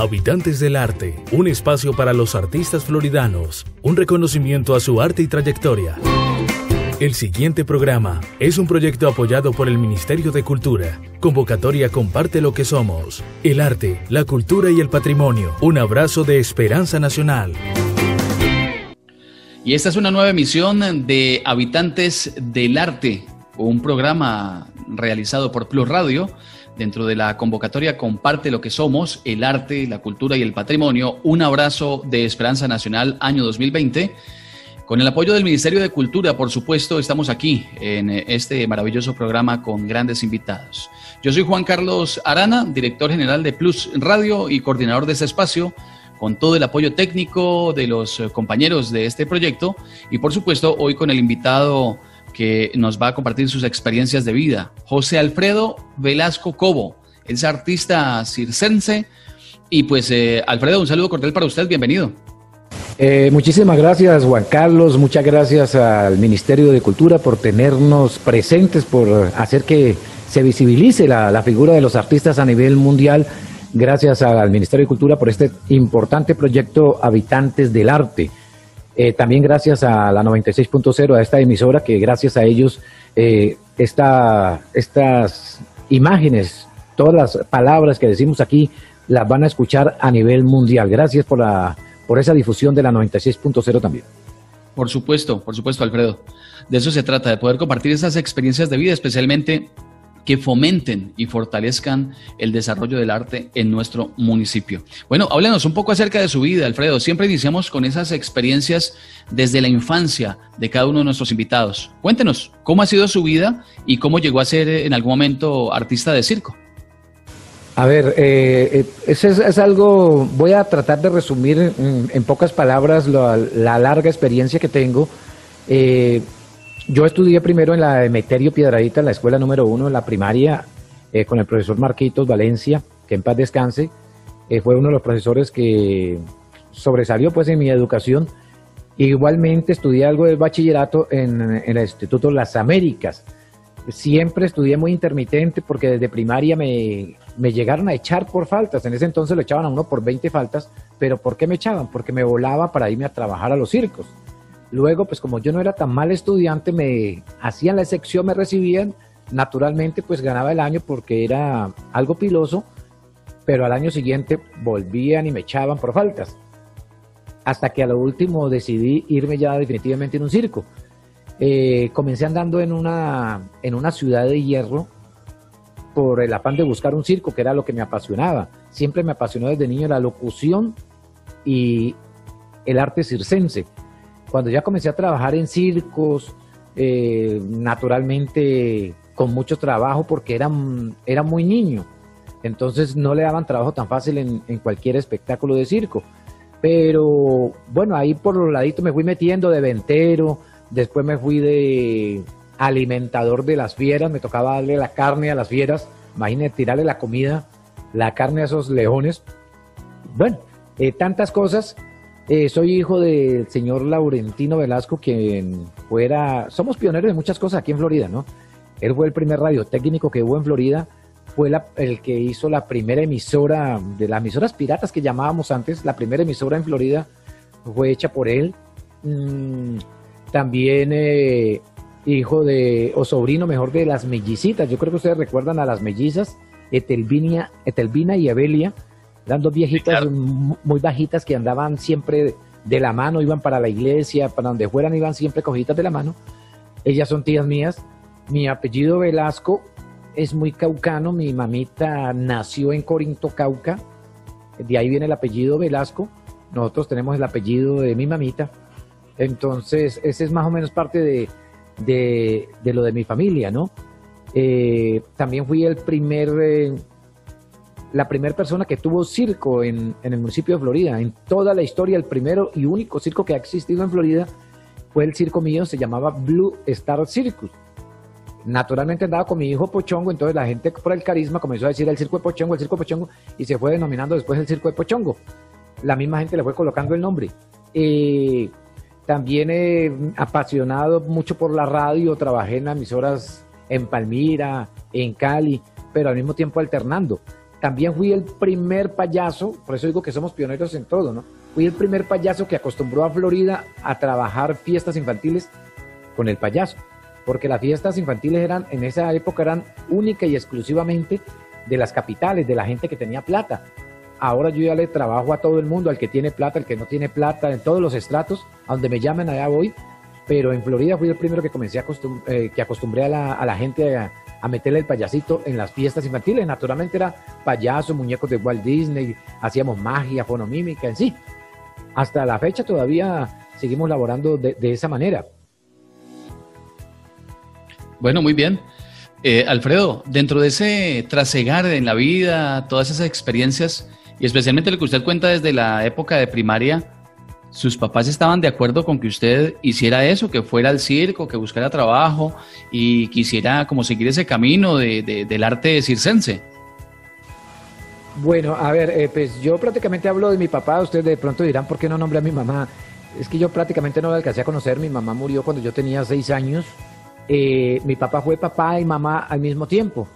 Habitantes del Arte, un espacio para los artistas floridanos, un reconocimiento a su arte y trayectoria. El siguiente programa es un proyecto apoyado por el Ministerio de Cultura. Convocatoria Comparte lo que somos. El arte, la cultura y el patrimonio. Un abrazo de esperanza nacional. Y esta es una nueva emisión de Habitantes del Arte, un programa realizado por Plus Radio dentro de la convocatoria Comparte lo que somos, el arte, la cultura y el patrimonio. Un abrazo de Esperanza Nacional año 2020 con el apoyo del Ministerio de Cultura, por supuesto, estamos aquí en este maravilloso programa con grandes invitados. Yo soy Juan Carlos Arana, director general de Plus Radio y coordinador de este espacio, con todo el apoyo técnico de los eh, compañeros de este proyecto y por supuesto hoy con el invitado que nos va a compartir sus experiencias de vida, José Alfredo Velasco Cobo. es artista circense y pues eh, Alfredo, un saludo cordial para usted, bienvenido. Eh, muchísimas gracias Juan Carlos, muchas gracias al Ministerio de Cultura por tenernos presentes, por hacer que se visibilice la, figura de los artistas a nivel mundial. Gracias al Ministerio de Cultura por este importante proyecto Habitantes del Arte. Eh, también gracias a la 96.0, a esta emisora, que gracias a ellos eh, estas imágenes, todas las palabras que decimos aquí, las van a escuchar a nivel mundial. Gracias por la por esa difusión de la 96.0 también. Por supuesto, por supuesto, Alfredo. De eso se trata, de poder compartir esas experiencias de vida, especialmente que fomenten y fortalezcan el desarrollo del arte en nuestro municipio. Bueno, háblenos un poco acerca de su vida, Alfredo. Siempre iniciamos con esas experiencias desde la infancia de cada uno de nuestros invitados. Cuéntenos, ¿cómo ha sido su vida y cómo llegó a ser en algún momento artista de circo? A ver, eh, eh es, algo, voy a tratar de resumir en, pocas palabras la, larga experiencia que tengo. Eh, yo estudié primero en la Emeterio Piedradita, en la escuela número uno, en la primaria, eh, con el profesor Marquitos Valencia, que en paz descanse. fue uno de los profesores que sobresalió pues en mi educación. Igualmente estudié algo del bachillerato en, en el Instituto Las Américas siempre estudié muy intermitente porque desde primaria me, llegaron a echar por faltas. En ese entonces lo echaban a uno por 20 faltas, pero ¿por qué me echaban? Porque me volaba para irme a trabajar a los circos. Luego, pues como yo no era tan mal estudiante, me hacían la sección, me recibían, naturalmente pues ganaba el año porque era algo piloso, pero al año siguiente volvían y me echaban por faltas. Hasta que a lo último decidí irme ya definitivamente en un circo. Eh, comencé andando en una, en una ciudad de hierro por el afán de buscar un circo, que era lo que me apasionaba. Siempre me apasionó desde niño la locución y el arte circense. Cuando ya comencé a trabajar en circos, eh, naturalmente con mucho trabajo porque era, era muy niño. Entonces no le daban trabajo tan fácil en, en, cualquier espectáculo de circo. Pero bueno, ahí por los laditos me fui metiendo de ventero, Después me fui de alimentador de las fieras, me tocaba darle la carne a las fieras, imagínate tirarle la comida, la carne a esos leones. Bueno, eh, tantas cosas. Eh, soy hijo del señor Laurentino Velasco, quien fuera, somos pioneros de muchas cosas aquí en Florida, ¿no? Él fue el primer radiotécnico que hubo en Florida, fue el que hizo la primera emisora, de las emisoras piratas que llamábamos antes, la primera emisora en Florida fue hecha por él. Mm, también eh, hijo de, o sobrino mejor de las mellicitas. Yo creo que ustedes recuerdan a las mellizas, Etelvina, Etelvina y Evelia, eran dos viejitas muy bajitas que andaban siempre de la mano, iban para la iglesia, para donde fueran, iban siempre cogidas de la mano. Ellas son tías mías. Mi apellido Velasco es muy caucano. Mi mamita nació en Corinto, Cauca. De ahí viene el apellido Velasco. Nosotros tenemos el apellido de mi mamita. Entonces, ese es más o menos parte de, lo de mi familia, ¿no? Eh, también fui el primer, eh, la primera persona que tuvo circo en, el municipio de Florida. En toda la historia, el primero y único circo que ha existido en Florida fue el circo mío, se llamaba Blue Star Circus. Naturalmente andaba con mi hijo Pochongo, entonces la gente por el carisma comenzó a decir el circo de Pochongo, el circo de Pochongo, y se fue denominando después el circo de Pochongo. La misma gente le fue colocando el nombre. Eh, también he apasionado mucho por la radio, trabajé en emisoras en Palmira, en Cali, pero al mismo tiempo alternando. También fui el primer payaso, por eso digo que somos pioneros en todo, ¿no? Fui el primer payaso que acostumbró a Florida a trabajar fiestas infantiles con el payaso, porque las fiestas infantiles eran, en esa época eran única y exclusivamente de las capitales, de la gente que tenía plata. Ahora yo ya le trabajo a todo el mundo, al que tiene plata, al que no tiene plata, en todos los estratos, a donde me llamen allá voy. Pero en Florida fui el primero que comencé a eh, que acostumbré a la, gente a, meterle el payasito en las fiestas infantiles. Naturalmente era payaso, muñecos de Walt Disney, hacíamos magia, fonomímica en sí. Hasta la fecha todavía seguimos laborando de, esa manera. Bueno, muy bien. Eh, Alfredo, dentro de ese trasegar en la vida, todas esas experiencias, y especialmente lo que usted cuenta desde la época de primaria, ¿sus papás estaban de acuerdo con que usted hiciera eso, que fuera al circo, que buscara trabajo y quisiera como seguir ese camino del arte circense? Bueno, a ver, eh, pues yo prácticamente hablo de mi papá, ustedes de pronto dirán, ¿por qué no nombré a mi mamá? Es que yo prácticamente no la alcancé a conocer, mi mamá murió cuando yo tenía seis años, eh, mi papá fue papá y mamá al mismo tiempo.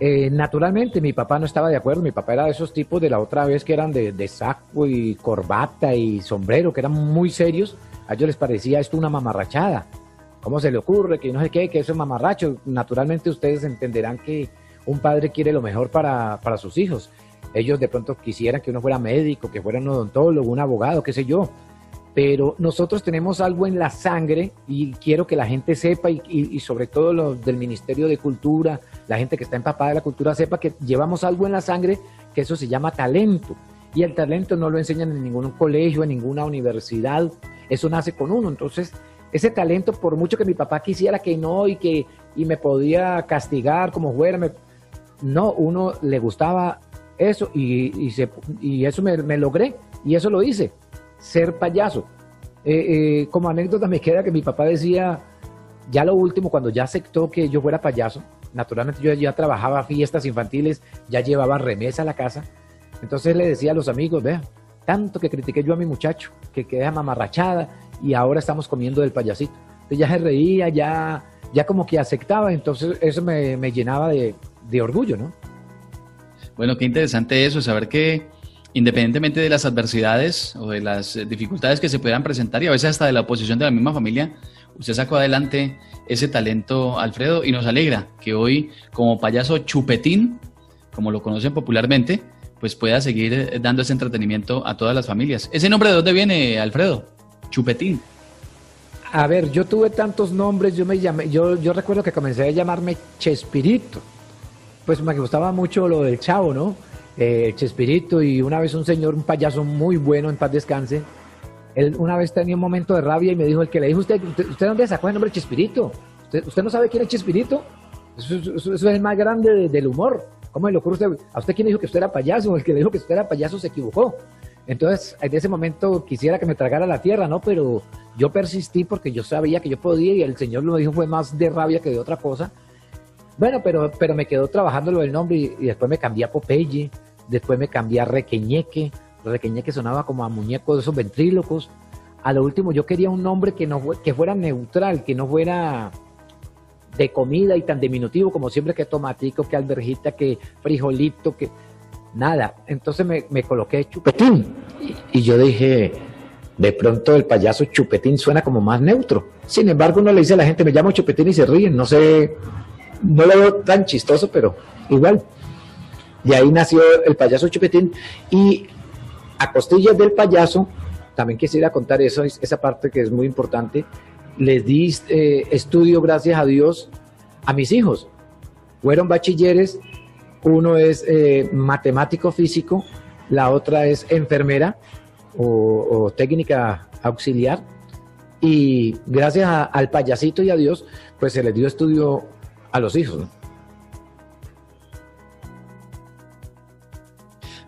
Eh, naturalmente, mi papá no estaba de acuerdo. Mi papá era de esos tipos de la otra vez que eran de, saco y corbata y sombrero, que eran muy serios. A ellos les parecía esto una mamarrachada. ¿Cómo se le ocurre? Que no sé qué, que eso es mamarracho. Naturalmente, ustedes entenderán que un padre quiere lo mejor para, para sus hijos. Ellos de pronto quisieran que uno fuera médico, que fuera un odontólogo, un abogado, qué sé yo pero nosotros tenemos algo en la sangre y quiero que la gente sepa y, sobre todo los del Ministerio de Cultura, la gente que está empapada de la cultura sepa que llevamos algo en la sangre que eso se llama talento. Y el talento no lo enseñan en ningún colegio, en ninguna universidad, eso nace con uno, entonces ese talento por mucho que mi papá quisiera que no y que y me podía castigar como fuera, no, uno le gustaba eso y, y, eso me, me logré y eso lo hice ser payaso. Eh, eh, como anécdota me queda que mi papá decía, ya lo último, cuando ya aceptó que yo fuera payaso, naturalmente yo ya trabajaba fiestas infantiles, ya llevaba remesa a la casa, entonces le decía a los amigos, vea, tanto que critiqué yo a mi muchacho, que queda mamarrachada y ahora estamos comiendo del payasito. Entonces ya se reía, ya, ya como que aceptaba, entonces eso me, llenaba de, de orgullo, ¿no? Bueno, qué interesante eso, saber que independientemente de las adversidades o de las eh, dificultades que se puedan presentar y a veces hasta de la oposición de la misma familia, usted sacó adelante ese talento, Alfredo, y nos alegra que hoy, como payaso chupetín, como lo conocen popularmente, pues pueda seguir eh, dando ese entretenimiento a todas las familias. ¿Ese nombre de dónde viene, Alfredo? Chupetín. A ver, yo tuve tantos nombres, yo me llamé, yo, yo recuerdo que comencé a llamarme Chespirito. Pues me gustaba mucho lo del chavo, ¿no? Eh, Chespirito y una vez un señor, un payaso muy bueno, en paz descanse, él una vez tenía un momento de rabia y me dijo, el que le dijo, ¿usted, usted, dónde sacó el nombre Chespirito? ¿Usted, no sabe quién es Chespirito? Eso, es el más grande del humor. ¿Cómo le ocurre a usted? ¿A usted quién dijo que usted era payaso? El que le dijo que usted era payaso se equivocó. Entonces, en ese momento quisiera que me tragara la tierra, ¿no? Pero yo persistí porque yo sabía que yo podía y el Señor lo dijo fue más de rabia que de otra cosa. Bueno, pero, pero me quedó trabajando lo del nombre y, después me cambié a Popeye, después me cambié a Requeñeque, Requeñeque sonaba como a muñeco de esos ventrílocos. A lo último yo quería un nombre que, no, que fuera neutral, que no fuera de comida y tan diminutivo como siempre que tomatico, que alberjita, que frijolito, que nada. Entonces me, me coloqué chupetín y, yo dije, de pronto el payaso chupetín suena como más neutro. Sin embargo, uno le dice a la gente, me llamo chupetín y se ríen. No sé no lo veo tan chistoso, pero igual. Y ahí nació el payaso Chupetín. Y a costillas del payaso, también quisiera contar eso, esa parte que es muy importante. Les di eh, estudio, gracias a Dios, a mis hijos. Fueron bachilleres, uno es eh, matemático físico, la otra es enfermera o, técnica auxiliar. Y gracias al payasito y a Dios, pues se les dio estudio a los hijos.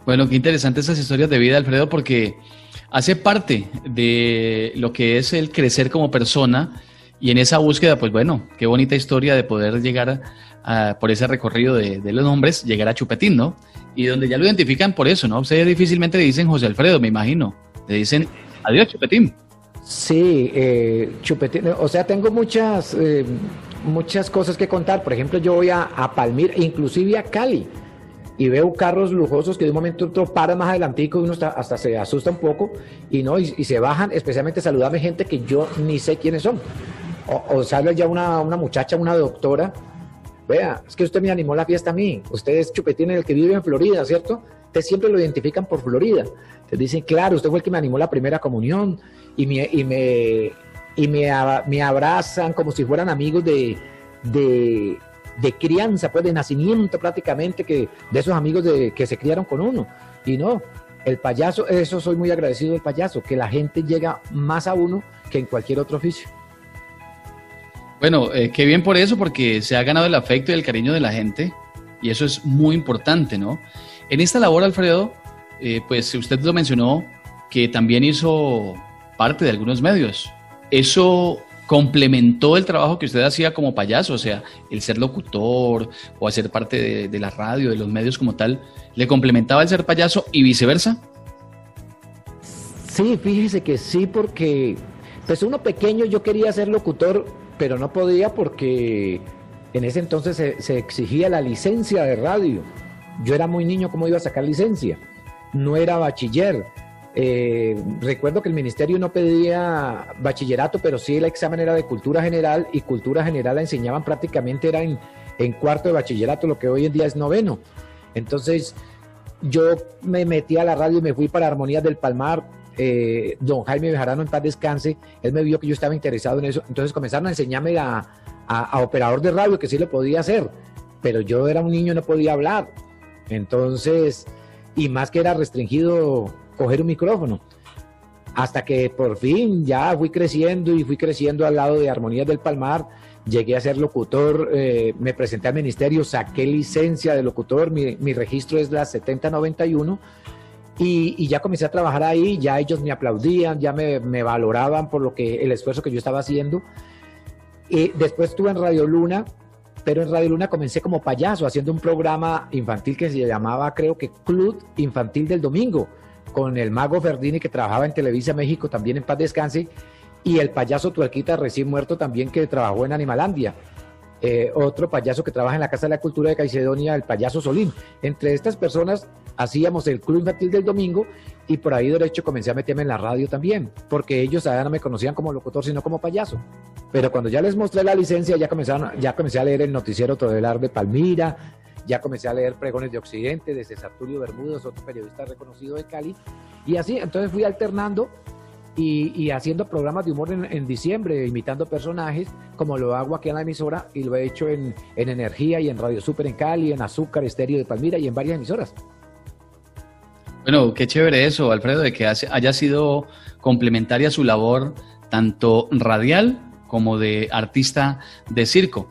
Bueno, qué interesante esas historias de vida, Alfredo, porque hace parte de lo que es el crecer como persona y en esa búsqueda, pues bueno, qué bonita historia de poder llegar a, por ese recorrido de, los nombres, llegar a Chupetín, ¿no? Y donde ya lo identifican por eso, ¿no? Ustedes difícilmente le dicen José Alfredo, me imagino. Le dicen adiós, Chupetín. Sí, eh, Chupetín, o sea, tengo muchas eh, muchas cosas que contar. Por ejemplo, yo voy a, a Palmira, inclusive a Cali. y veo carros lujosos que de un momento a otro paran más adelantico y uno hasta se asusta un poco y no y, se bajan, especialmente saludarme gente que yo ni sé quiénes son. O, sale ya una, una, muchacha, una doctora, vea, es que usted me animó la fiesta a mí, usted es Chupetín el que vive en Florida, ¿cierto? Usted siempre lo identifican por Florida. Te dicen, claro, usted fue el que me animó la primera comunión y me, y me, y me, me abrazan como si fueran amigos de, de, de crianza, pues de nacimiento prácticamente, que de esos amigos de, que se criaron con uno. Y no, el payaso, eso soy muy agradecido del payaso, que la gente llega más a uno que en cualquier otro oficio. Bueno, eh, qué bien por eso, porque se ha ganado el afecto y el cariño de la gente, y eso es muy importante, ¿no? En esta labor, Alfredo, eh, pues usted lo mencionó, que también hizo parte de algunos medios. ¿Eso complementó el trabajo que usted hacía como payaso, o sea, el ser locutor o hacer parte de, la radio, de los medios como tal, ¿le complementaba el ser payaso y viceversa? Sí, fíjese que sí, porque pues uno pequeño yo quería ser locutor, pero no podía porque en ese entonces se, se exigía la licencia de radio. Yo era muy niño, ¿cómo iba a sacar licencia? No era bachiller eh, recuerdo que el ministerio no pedía bachillerato, pero sí el examen era de cultura general y cultura general la enseñaban prácticamente era en, cuarto de bachillerato, lo que hoy en día es noveno. Entonces yo me metí a la radio y me fui para Armonías del Palmar. Eh, don Jaime Bejarano en paz descanse, él me vio que yo estaba interesado en eso, entonces comenzaron a enseñarme a, a operador de radio, que sí lo podía hacer, pero yo era un niño y no podía hablar. Entonces, y más que era restringido coger un micrófono. Hasta que por fin ya fui creciendo y fui creciendo al lado de Armonías del Palmar, llegué a ser locutor, eh, me presenté al ministerio, saqué licencia de locutor, mi, registro es la 7091 y, y, ya comencé a trabajar ahí, ya ellos me aplaudían, ya me, me, valoraban por lo que el esfuerzo que yo estaba haciendo. Y después estuve en Radio Luna, pero en Radio Luna comencé como payaso, haciendo un programa infantil que se llamaba, creo que Club Infantil del Domingo con el mago Ferdini que trabajaba en Televisa México, también en paz descanse, y el payaso Tuerquita recién muerto también que trabajó en Animalandia. Eh, otro payaso que trabaja en la Casa de la Cultura de Caicedonia, el payaso Solín. Entre estas personas hacíamos el Club Infantil del Domingo y por ahí derecho comencé a meterme en la radio también, porque ellos ya no me conocían como locutor, sino como payaso. Pero cuando ya les mostré la licencia, ya, comenzaron, ya comencé a leer el noticiero Todelar de Palmira, ya comencé a leer pregones de Occidente de César Tulio Bermúdez, otro periodista reconocido de Cali, y así, entonces fui alternando y, haciendo programas de humor en, diciembre, imitando personajes, como lo hago aquí en la emisora y lo he hecho en, Energía y en Radio Super en Cali, en Azúcar, Estéreo de Palmira y en varias emisoras. Bueno, qué chévere eso, Alfredo, de que haya sido complementaria su labor tanto radial como de artista de circo.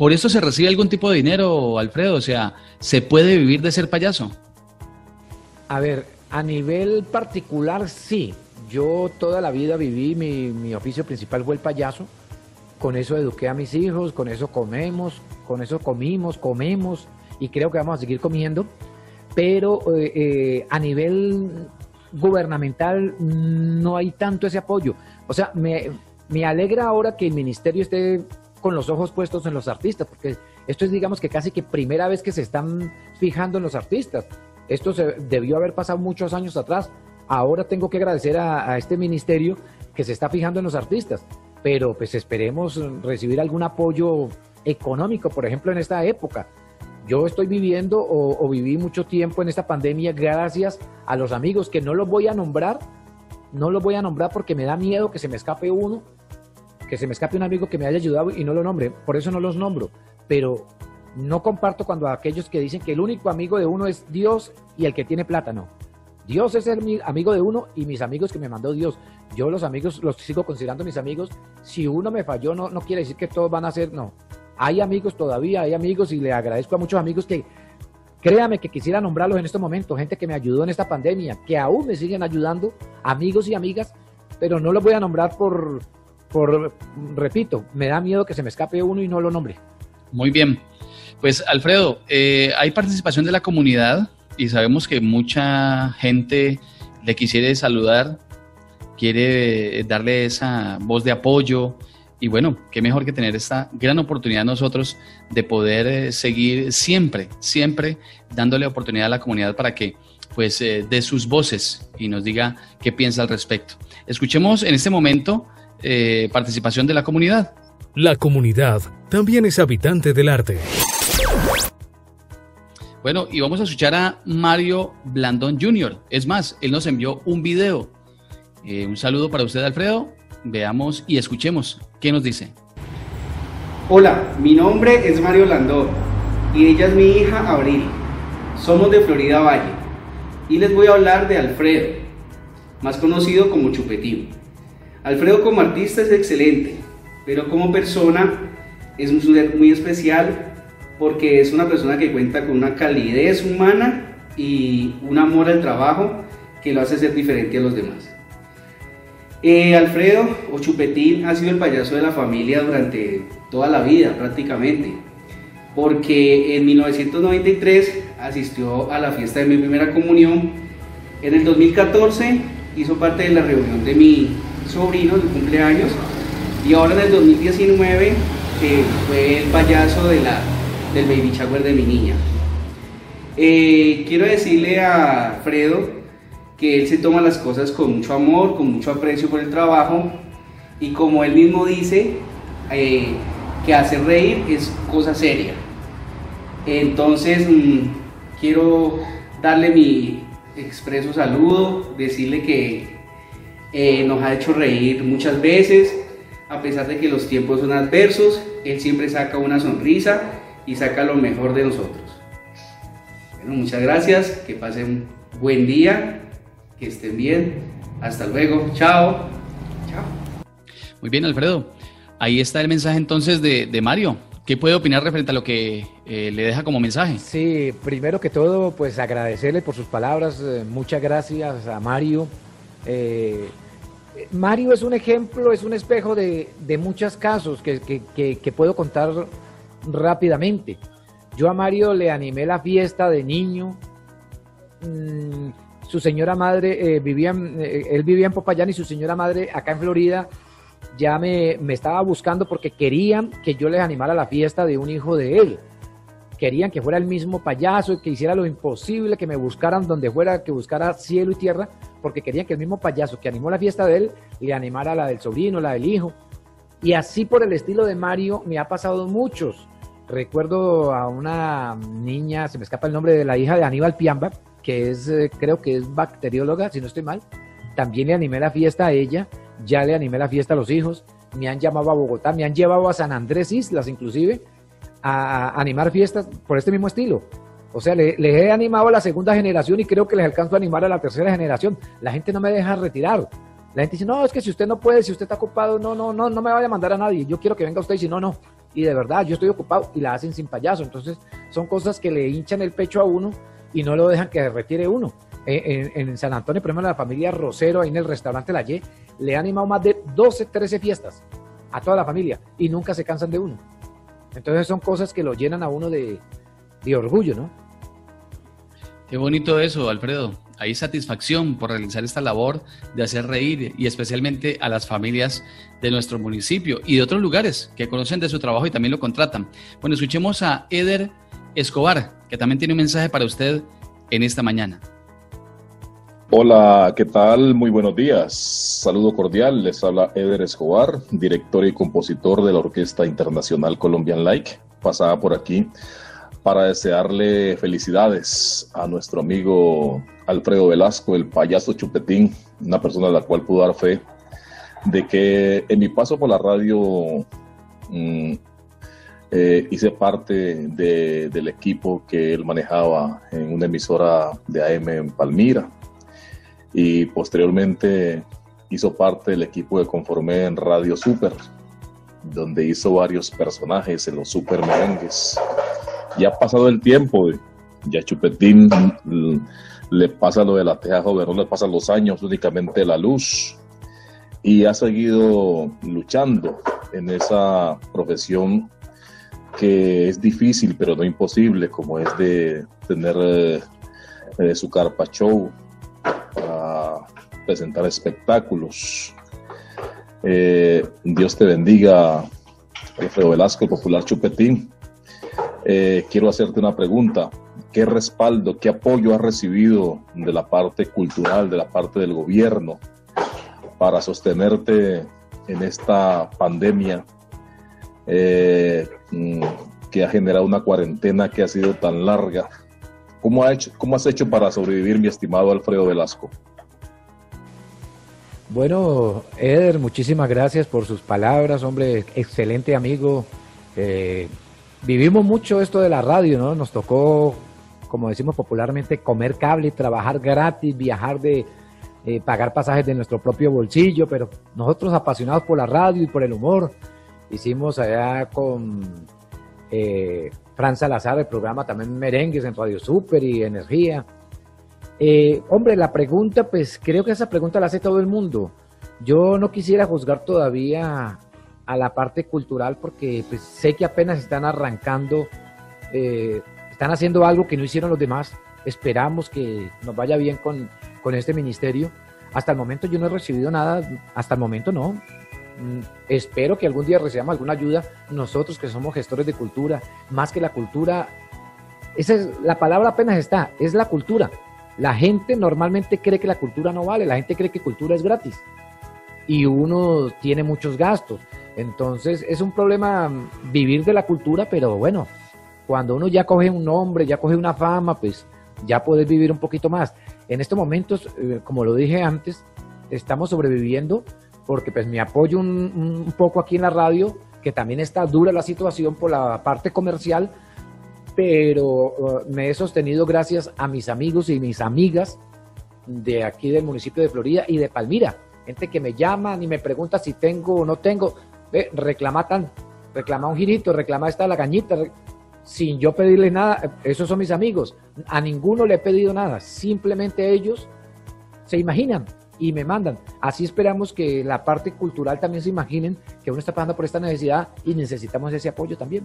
¿Por eso se recibe algún tipo de dinero, Alfredo? O sea, ¿se puede vivir de ser payaso? A ver, a nivel particular sí. Yo toda la vida viví, mi, oficio principal fue el payaso. Con eso eduqué a mis hijos, con eso comemos, con eso comimos, comemos y creo que vamos a seguir comiendo. Pero eh, eh, a nivel gubernamental no hay tanto ese apoyo. O sea, me, me alegra ahora que el ministerio esté con los ojos puestos en los artistas, porque esto es digamos que casi que primera vez que se están fijando en los artistas. Esto se debió haber pasado muchos años atrás. Ahora tengo que agradecer a, este ministerio que se está fijando en los artistas, pero pues esperemos recibir algún apoyo económico, por ejemplo, en esta época. Yo estoy viviendo o, o, viví mucho tiempo en esta pandemia gracias a los amigos que no los voy a nombrar, no los voy a nombrar porque me da miedo que se me escape uno que se me escape un amigo que me haya ayudado y no lo nombre, por eso no los nombro, pero no comparto cuando aquellos que dicen que el único amigo de uno es Dios y el que tiene plata, no. Dios es el amigo de uno y mis amigos que me mandó Dios. Yo los amigos los sigo considerando mis amigos. Si uno me falló, no, no quiere decir que todos van a ser, no. Hay amigos todavía, hay amigos y le agradezco a muchos amigos que, créame que quisiera nombrarlos en este momento, gente que me ayudó en esta pandemia, que aún me siguen ayudando, amigos y amigas, pero no los voy a nombrar por, por, repito, me da miedo que se me escape uno y no lo nombre. Muy bien. Pues Alfredo, eh, hay participación de la comunidad y sabemos que mucha gente le quisiera saludar, quiere darle esa voz de apoyo, Y bueno, qué mejor que tener esta gran oportunidad nosotros de poder eh, seguir siempre, siempre dándole oportunidad a la comunidad para que pues eh, dé sus voces y nos diga qué piensa al respecto. Escuchemos en este momento eh, participación de la comunidad. La comunidad también es habitante del arte. Bueno, y vamos a escuchar a Mario Blandón Jr. Es más, él nos envió un video. Eh, un saludo para usted, Alfredo. Veamos y escuchemos qué nos dice. Hola, mi nombre es Mario Blandón y ella es mi hija Abril. Somos de Florida Valle y les voy a hablar de Alfredo, más conocido como Chupetín. Alfredo como artista es excelente, pero como persona es un ser muy especial porque es una persona que cuenta con una calidez humana y un amor al trabajo que lo hace ser diferente a los demás. Eh, Alfredo o Chupetín ha sido el payaso de la familia durante toda la vida prácticamente, porque en 1993 asistió a la fiesta de mi primera comunión, en el 2014 hizo parte de la reunión de mi sobrino de cumpleaños y ahora en el 2019 eh, fue el payaso de la del baby shower de mi niña. Eh, quiero decirle a Fredo que él se toma las cosas con mucho amor, con mucho aprecio por el trabajo y como él mismo dice, eh, que hacer reír es cosa seria. Entonces, mm, quiero darle mi expreso saludo, decirle que eh, nos ha hecho reír muchas veces, a pesar de que los tiempos son adversos, él siempre saca una sonrisa y saca lo mejor de nosotros. Bueno, muchas gracias, que pasen buen día, que estén bien, hasta luego, chao. Chao. Muy bien, Alfredo. Ahí está el mensaje entonces de, Mario. ¿Qué puede opinar referente a lo que eh, le deja como mensaje? Sí, primero que todo, pues agradecerle por sus palabras. Eh, muchas gracias a Mario. Eh, Mario es un ejemplo, es un espejo de, muchos casos que, puedo contar rápidamente. Yo a Mario le animé la fiesta de niño. Mm, su señora madre eh, vivía, eh, él vivía en Popayán y su señora madre acá en Florida ya me, me, estaba buscando porque querían que yo les animara la fiesta de un hijo de él. Querían que fuera el mismo payaso que hiciera lo imposible, que me buscaran donde fuera, que buscara cielo y tierra, porque querían que el mismo payaso que animó la fiesta de él le animara la del sobrino, la del hijo. Y así por el estilo de Mario me ha pasado muchos. Recuerdo a una niña, se me escapa el nombre de la hija de Aníbal Piamba, que es, eh, creo que es bacterióloga, si no estoy mal. También le animé la fiesta a ella, ya le animé la fiesta a los hijos, me han llamado a Bogotá, me han llevado a San Andrés Islas inclusive a, animar fiestas por este mismo estilo. O sea, les le he animado a la segunda generación y creo que les alcanzo a animar a la tercera generación. La gente no me deja retirar. La gente dice, no, es que si usted no puede, si usted está ocupado, no, no, no, no me vaya a mandar a nadie. Yo quiero que venga usted y si no, no y de verdad yo estoy ocupado y la hacen sin payaso. Entonces son cosas que le hinchan el pecho a uno y no lo dejan que retire uno. En, en, San Antonio, por ejemplo, la familia Rosero, ahí en el restaurante La Y, le ha animado más de 12, 13 fiestas a toda la familia y nunca se cansan de uno. Entonces son cosas que lo llenan a uno de, de orgullo, ¿no? Qué bonito eso, Alfredo hay satisfacción por realizar esta labor de hacer reír y especialmente a las familias de nuestro municipio y de otros lugares que conocen de su trabajo y también lo contratan. Bueno, escuchemos a Eder Escobar, que también tiene un mensaje para usted en esta mañana. Hola, ¿qué tal? Muy buenos días. Saludo cordial. Les habla Eder Escobar, director y compositor de la Orquesta Internacional Colombian Like, pasada por aquí para desearle felicidades a nuestro amigo Alfredo Velasco, el payaso Chupetín, una persona a la cual pudo dar fe de que en mi paso por la radio mm, eh, hice parte del equipo que él manejaba en una emisora de AM en Palmira. Y posteriormente hizo parte del equipo que conformé en Radio Super, donde hizo varios personajes en los Super Merengues ya ha pasado el tiempo, ya Chupetín le pasa lo de la teja joven, no le pasan los años, únicamente la luz. Y ha seguido luchando en esa profesión que es difícil, pero no imposible, como es de tener eh, su carpa show, presentar espectáculos. Eh, Dios te bendiga, Alfredo Velasco, el popular Chupetín. Eh, quiero hacerte una pregunta. ¿Qué respaldo, qué apoyo has recibido de la parte cultural, de la parte del gobierno para sostenerte en esta pandemia eh, mm, que ha generado una cuarentena que ha sido tan larga? ¿Cómo, ha hecho, ¿Cómo has hecho para sobrevivir, mi estimado Alfredo Velasco? Bueno, Eder, muchísimas gracias por sus palabras, hombre, excelente amigo. Eh, vivimos mucho esto de la radio, ¿no? Nos tocó, como decimos popularmente, comer cable, trabajar gratis, viajar de, eh, pagar pasajes de nuestro propio bolsillo, pero nosotros apasionados por la radio y por el humor, hicimos allá con eh, Fran Salazar el programa también Merengues en Radio Super y Energía. Eh, hombre, la pregunta, pues creo que esa pregunta la hace todo el mundo. Yo no quisiera juzgar todavía a la parte cultural porque pues, sé que apenas están arrancando, eh, están haciendo algo que no hicieron los demás. Esperamos que nos vaya bien con, con este ministerio. Hasta el momento yo no he recibido nada, hasta el momento no. Mm, espero que algún día recibamos alguna ayuda nosotros que somos gestores de cultura, más que la cultura. Esa es la palabra apenas está, es la cultura la gente normalmente cree que la cultura no vale, la gente cree que cultura es gratis y uno tiene muchos gastos. Entonces es un problema vivir de la cultura, pero bueno, cuando uno ya coge un nombre, ya coge una fama, pues ya puedes vivir un poquito más. En estos momentos, eh, como lo dije antes, estamos sobreviviendo porque pues me apoyo un, un poco aquí en la radio, que también está dura la situación por la parte comercial, pero uh, me he sostenido gracias a mis amigos y mis amigas de aquí del municipio de Florida y de Palmira. Gente que me llama y me pregunta si tengo o no tengo. Ve, reclama tan, reclama un girito, reclama esta la cañita, sin yo pedirle nada. Esos son mis amigos. A ninguno le he pedido nada. Simplemente ellos se imaginan y me mandan. Así esperamos que la parte cultural también se imaginen que uno está pasando por esta necesidad y necesitamos ese apoyo también.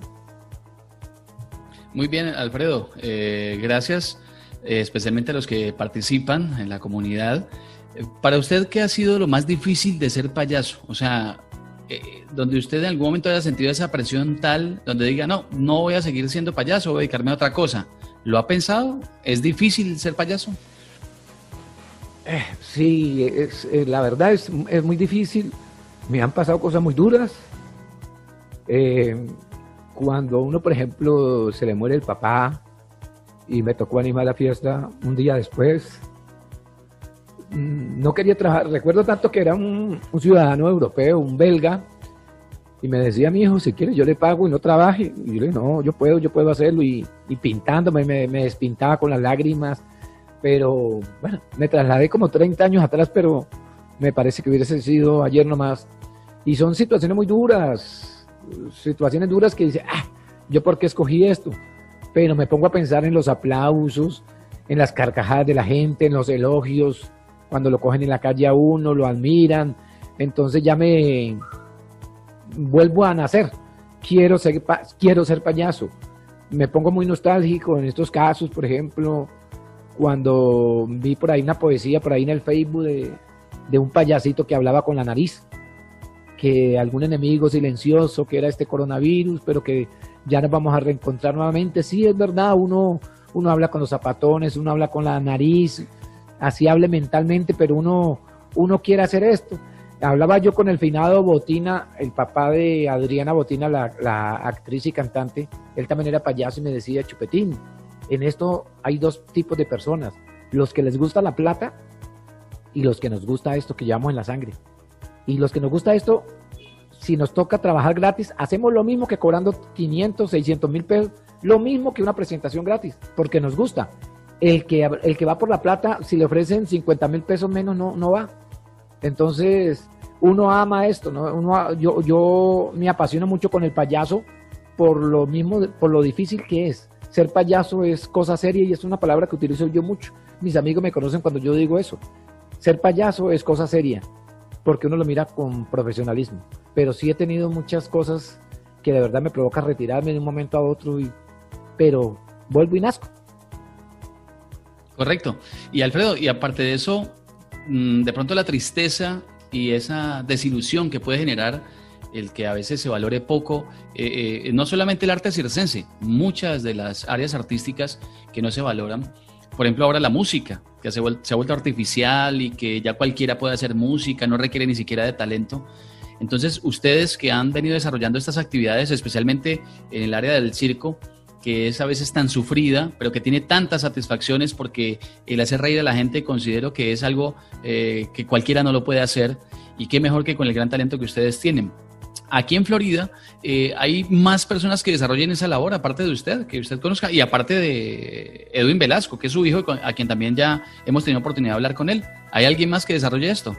Muy bien, Alfredo. Eh, gracias, eh, especialmente a los que participan en la comunidad. Eh, para usted, ¿qué ha sido lo más difícil de ser payaso? O sea, donde usted en algún momento haya sentido esa presión tal, donde diga, no, no voy a seguir siendo payaso, voy a dedicarme a otra cosa. ¿Lo ha pensado? ¿Es difícil ser payaso? sí, la verdad es, es, muy difícil. Me han pasado cosas muy duras. Eh, cuando uno, por ejemplo, se le muere el papá y me tocó animar la fiesta un día después, no quería trabajar. Recuerdo tanto que era un, ciudadano europeo, un belga, y me decía, mi hijo, si quieres yo le pago y no trabaje. Y yo le dije, no, yo puedo, yo puedo hacerlo. Y, pintándome, me, me, despintaba con las lágrimas. Pero bueno, me trasladé como 30 años atrás, pero me parece que hubiese sido ayer nomás. Y son situaciones muy duras situaciones duras que dice, ah, yo por qué escogí esto, pero me pongo a pensar en los aplausos, en las carcajadas de la gente, en los elogios, cuando lo cogen en la calle a uno, lo admiran, entonces ya me vuelvo a nacer, quiero ser, quiero ser payaso. Me pongo muy nostálgico en estos casos, por ejemplo, cuando vi por ahí una poesía por ahí en el Facebook de, de un payasito que hablaba con la nariz que algún enemigo silencioso que era este coronavirus, pero que ya nos vamos a reencontrar nuevamente. Sí, es verdad, uno, uno habla con los zapatones, uno habla con la nariz, así hable mentalmente, pero uno, uno quiere hacer esto. Hablaba yo con el finado Botina, el papá de Adriana Botina, la, la actriz y cantante, él también era payaso y me decía, Chupetín, en esto hay dos tipos de personas, los que les gusta la plata y los que nos gusta esto que llevamos en la sangre. Y los que nos gusta esto, si nos toca trabajar gratis, hacemos lo mismo que cobrando 500, 600 mil pesos, lo mismo que una presentación gratis, porque nos gusta. El que, el que va por la plata, si le ofrecen 50 mil pesos menos, no, no va. Entonces, uno ama esto, ¿no? Uno, yo, yo me apasiono mucho con el payaso por lo mismo, por lo difícil que es. Ser payaso es cosa seria y es una palabra que utilizo yo mucho. Mis amigos me conocen cuando yo digo eso. Ser payaso es cosa seria porque uno lo mira con profesionalismo. Pero sí he tenido muchas cosas que de verdad me provoca retirarme de un momento a otro, y, pero vuelvo y nazco. Correcto. Y Alfredo, y aparte de eso, mm, de pronto la tristeza y esa desilusión que puede generar el que a veces se valore poco, eh, eh, no solamente el arte circense, muchas de las áreas artísticas que no se valoran. Por ejemplo, ahora la música, que se, se ha vuelto artificial y que ya cualquiera puede hacer música, no requiere ni siquiera de talento. Entonces, ustedes que han venido desarrollando estas actividades, especialmente en el área del circo, que es a veces tan sufrida, pero que tiene tantas satisfacciones porque el hacer reír a la gente considero que es algo eh, que cualquiera no lo puede hacer y qué mejor que con el gran talento que ustedes tienen. Aquí en Florida eh, hay más personas que desarrollen esa labor, aparte de usted, que usted conozca, y aparte de Edwin Velasco, que es su hijo, a quien también ya hemos tenido oportunidad de hablar con él. ¿Hay alguien más que desarrolle esto?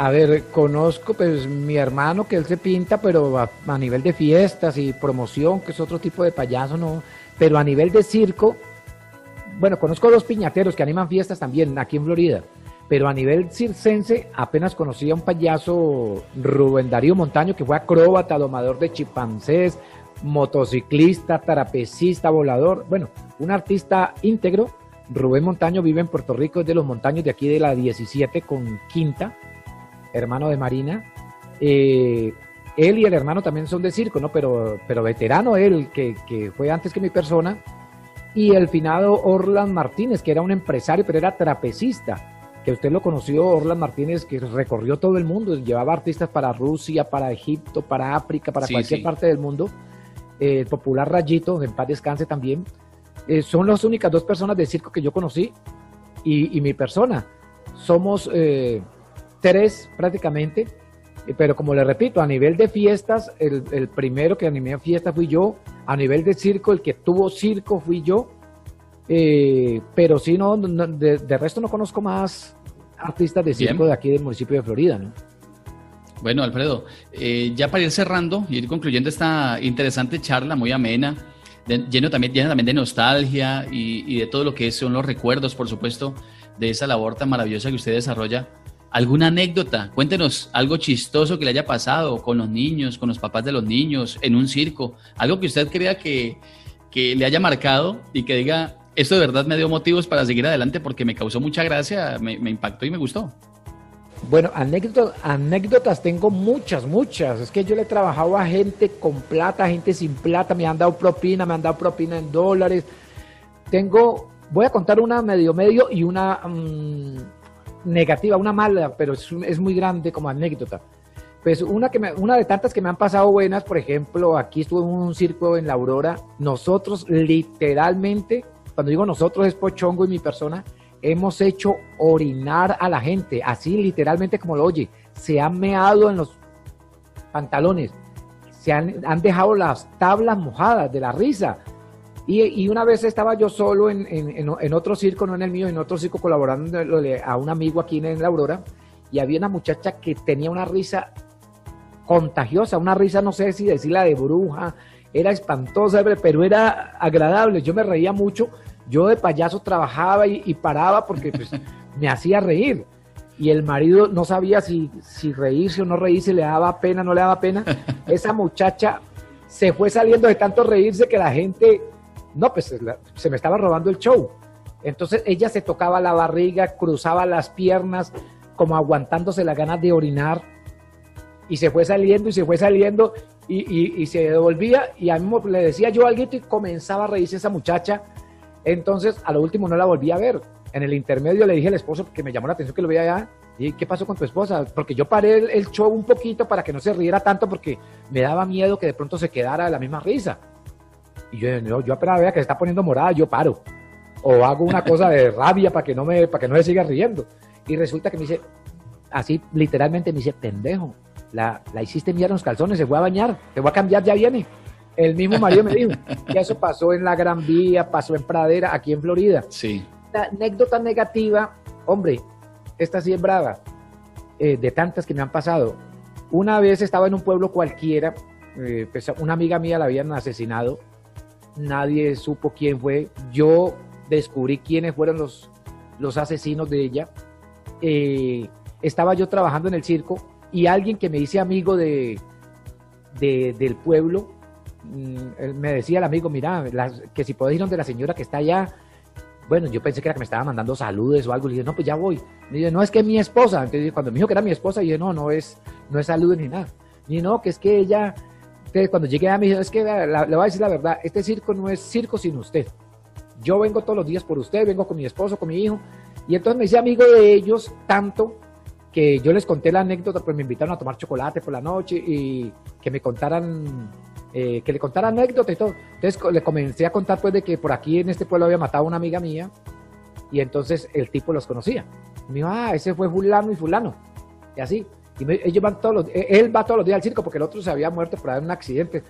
A ver, conozco pues mi hermano que él se pinta, pero a, nivel de fiestas y promoción, que es otro tipo de payaso, no. Pero a nivel de circo, bueno, conozco dos piñateros que animan fiestas también aquí en Florida. Pero a nivel circense apenas conocí a un payaso Rubén Darío Montaño que fue acróbata, domador de chimpancés, motociclista, trapecista, volador. Bueno, un artista íntegro. Rubén Montaño vive en Puerto Rico, es de los montaños de aquí de la 17 con Quinta hermano de Marina. Eh, él y el hermano también son de circo, ¿no? Pero, pero veterano él, que, que, fue antes que mi persona. Y el finado Orlan Martínez, que era un empresario, pero era trapecista. Que usted lo conoció, Orlan Martínez, que recorrió todo el mundo, llevaba artistas para Rusia, para Egipto, para África, para cualquier parte del mundo. el popular Rayito, en paz descanse también. Eh, son las únicas dos personas de circo que yo conocí y, y mi persona. Somos eh, tres prácticamente, eh, pero como le repito, a nivel de fiestas, el, el primero que animé a fiesta fui yo, a nivel de circo, el que tuvo circo fui yo, eh, pero sí, no, de, resto no conozco más artistas de circo de aquí del municipio de Florida, ¿no? Bueno, Alfredo, eh, ya para ir cerrando y ir concluyendo esta interesante charla muy amena, lleno también, llena también de nostalgia y, y, de todo lo que son los recuerdos, por supuesto, de esa labor tan maravillosa que usted desarrolla ¿Alguna anécdota? Cuéntenos algo chistoso que le haya pasado con los niños, con los papás de los niños, en un circo. Algo que usted crea que, le haya marcado y que diga, esto de verdad me dio motivos para seguir adelante porque me causó mucha gracia, me, impactó y me gustó. Bueno, anécdotas, anécdotas tengo muchas, muchas. Es que yo le he trabajado a gente con plata, gente sin plata, me han dado propina, me han dado propina en dólares. Tengo, voy a contar una medio medio y una... Mm, negativa, una mala, pero es, muy grande como anécdota. Pues una, que me, una de tantas que me han pasado buenas, por ejemplo, aquí estuve en un circo en la Aurora, nosotros literalmente, cuando digo nosotros es Pochongo y mi persona, hemos hecho orinar a la gente, así literalmente como lo oye, se han meado en los pantalones, se han, han dejado las tablas mojadas de la risa, y, una vez estaba yo solo en, en, otro circo, no en el mío, en otro circo colaborando a un amigo aquí en La Aurora, y había una muchacha que tenía una risa contagiosa, una risa, no sé si decirla de bruja, era espantosa, pero era agradable, yo me reía mucho, yo de payaso trabajaba y, paraba porque pues, me hacía reír. Y el marido no sabía si, si reírse o no reírse, le daba pena, no le daba pena. Esa muchacha se fue saliendo de tanto reírse que la gente no, pues se me estaba robando el show. Entonces ella se tocaba la barriga, cruzaba las piernas, como aguantándose las ganas de orinar, y se fue saliendo y se fue saliendo y, se devolvía y a mí le decía yo algo y comenzaba a reírse esa muchacha. Entonces a lo último no la volví a ver. En el intermedio le dije al esposo, que me llamó la atención que lo veía allá, y ¿qué pasó con tu esposa? Porque yo paré el, el show un poquito para que no se riera tanto porque me daba miedo que de pronto se quedara la misma risa. Y yo, yo, apenas vea que se está poniendo morada, yo paro. O hago una cosa de rabia para que no me, para que no se siga riendo. Y resulta que me dice, así literalmente me dice, pendejo, la, la hiciste mierda en los calzones, se fue a bañar, te voy a cambiar, ya viene. El mismo marido me dijo, y eso pasó en la Gran Vía, pasó en Pradera, aquí en Florida. Sí. La anécdota negativa, hombre, esta sí es brava, eh, de tantas que me han pasado. Una vez estaba en un pueblo cualquiera, eh, pues una amiga mía la habían asesinado nadie supo quién fue. Yo descubrí quiénes fueron los, los asesinos de ella. Eh, estaba yo trabajando en el circo y alguien que me dice amigo de, del pueblo, mm, me decía el amigo, mira, que si podés ir donde la señora que está allá, Bueno, yo pensé que era que me estaba mandando saludos o algo. Le dije, no, pues ya voy. Me dice, no, es que es mi esposa. Entonces, cuando me dijo que era mi esposa, dije, no, no es, no es saludos ni nada. Ni no, que es que ella. Entonces, cuando llegué a dijo, es que le voy a decir la verdad, este circo no es circo sin usted. Yo vengo todos los días por usted, vengo con mi esposo, con mi hijo. Y entonces me hice amigo de ellos tanto que yo les conté la anécdota, pues me invitaron a tomar chocolate por la noche y que me contaran, eh, que le contara anécdota y todo. Entonces le comencé a contar pues de que por aquí en este pueblo había matado a una amiga mía y entonces el tipo los conocía. me dijo, ah, ese fue fulano y fulano. Y así. Y ellos van todos los, e, él va todos los días al circo porque el otro se había muerto por haber un accidente.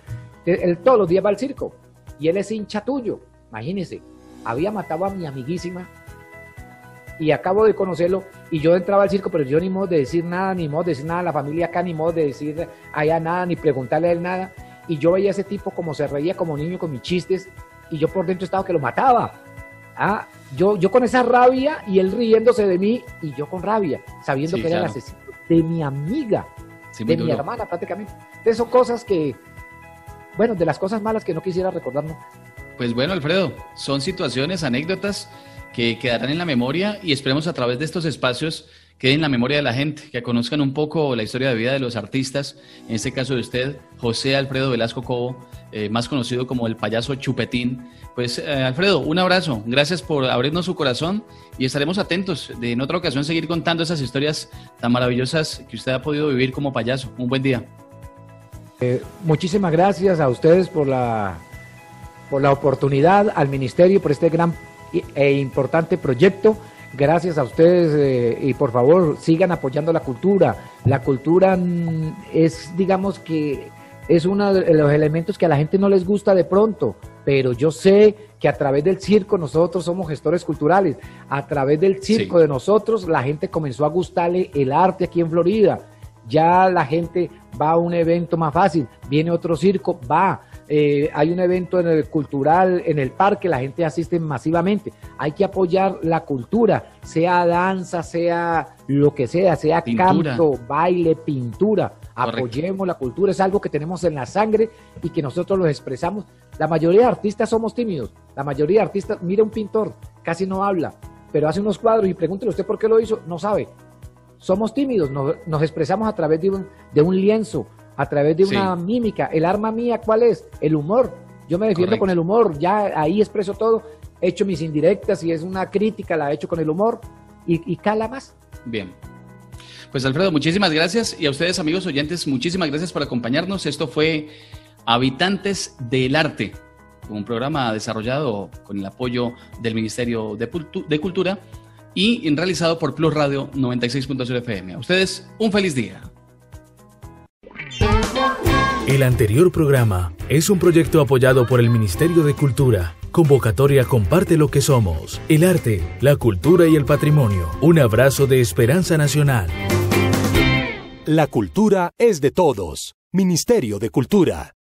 Él todos los días va al circo y él es hincha tuyo. Imagínese, había matado a mi amiguísima y acabo de conocerlo y yo entraba al circo, pero yo ni modo de decir nada, ni modo de decir nada a la familia acá, ni modo de decir allá nada, ni preguntarle a él nada. Y yo veía a ese tipo como se reía como niño con mis chistes y yo por dentro estaba que lo mataba. Ah, yo, yo con esa rabia y él riéndose de mí y yo con rabia, sabiendo que era el asesino de mi amiga, de mi hermana prácticamente. Son cosas que, bueno, de las cosas malas que no quisiera recordar Pues bueno, Alfredo, son situaciones, anécdotas que quedarán en la memoria y esperemos a través de estos espacios queden en la memoria de la gente, que conozcan un poco la historia de vida de los artistas, en este caso de usted, José Alfredo Velasco Cobo, eh, más conocido como el payaso Chupetín. Pues eh, Alfredo, un abrazo, gracias por abrirnos su corazón y estaremos atentos de en otra ocasión seguir contando esas historias tan maravillosas que usted ha podido vivir como payaso. Un buen día. Eh, muchísimas gracias a ustedes por la, por la oportunidad, al ministerio por este gran e importante proyecto. Gracias a ustedes eh, y por favor sigan apoyando la cultura. La cultura mm, es, digamos que, es uno de los elementos que a la gente no les gusta de pronto, pero yo sé que a través del circo nosotros somos gestores culturales. A través del circo de nosotros la gente comenzó a gustarle el arte aquí en Florida. Ya la gente va a un evento más fácil, viene otro circo, va eh, hay un evento en el cultural, en el parque, la gente asiste masivamente. Hay que apoyar la cultura, sea danza, sea lo que sea, sea canto, baile, pintura. Apoyemos la cultura, es algo que tenemos en la sangre y que nosotros lo expresamos. La mayoría de artistas somos tímidos. La mayoría de artistas, mira un pintor, casi no habla, pero hace unos cuadros y pregúntele usted por qué lo hizo, no sabe. Somos tímidos, nos, expresamos a través de de un lienzo, a través de una mímica. El arma mía, ¿cuál es? El humor. Yo me defiendo con el humor, ya ahí expreso todo, he hecho mis indirectas y es una crítica, la he hecho con el humor y, cala más. Bien. Pues Alfredo, muchísimas gracias y a ustedes amigos oyentes, muchísimas gracias por acompañarnos. Esto fue Habitantes del Arte, un programa desarrollado con el apoyo del Ministerio de, de Cultura y realizado por Plus Radio 96.0 FM. A ustedes, un feliz día. El anterior programa es un proyecto apoyado por el Ministerio de Cultura. Convocatoria Comparte lo que somos, el arte, la cultura y el patrimonio. Un abrazo de esperanza nacional. La cultura es de todos. Ministerio de Cultura.